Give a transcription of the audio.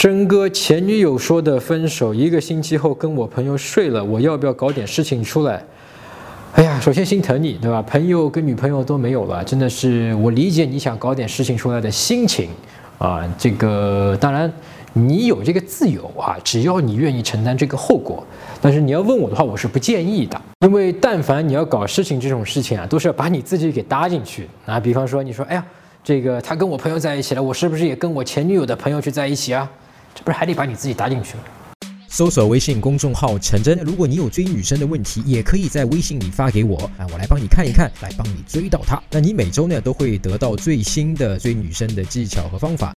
真哥前女友说的分手，一个星期后跟我朋友睡了，我要不要搞点事情出来？哎呀，首先心疼你，对吧？朋友跟女朋友都没有了，真的是我理解你想搞点事情出来的心情啊。这个当然你有这个自由啊，只要你愿意承担这个后果。但是你要问我的话，我是不建议的，因为但凡你要搞事情这种事情啊，都是要把你自己给搭进去啊。比方说你说，哎呀，这个他跟我朋友在一起了，我是不是也跟我前女友的朋友去在一起啊？这不是还得把你自己搭进去吗？搜索微信公众号“陈真”，如果你有追女生的问题，也可以在微信里发给我啊，我来帮你看一看，来帮你追到她。那你每周呢都会得到最新的追女生的技巧和方法。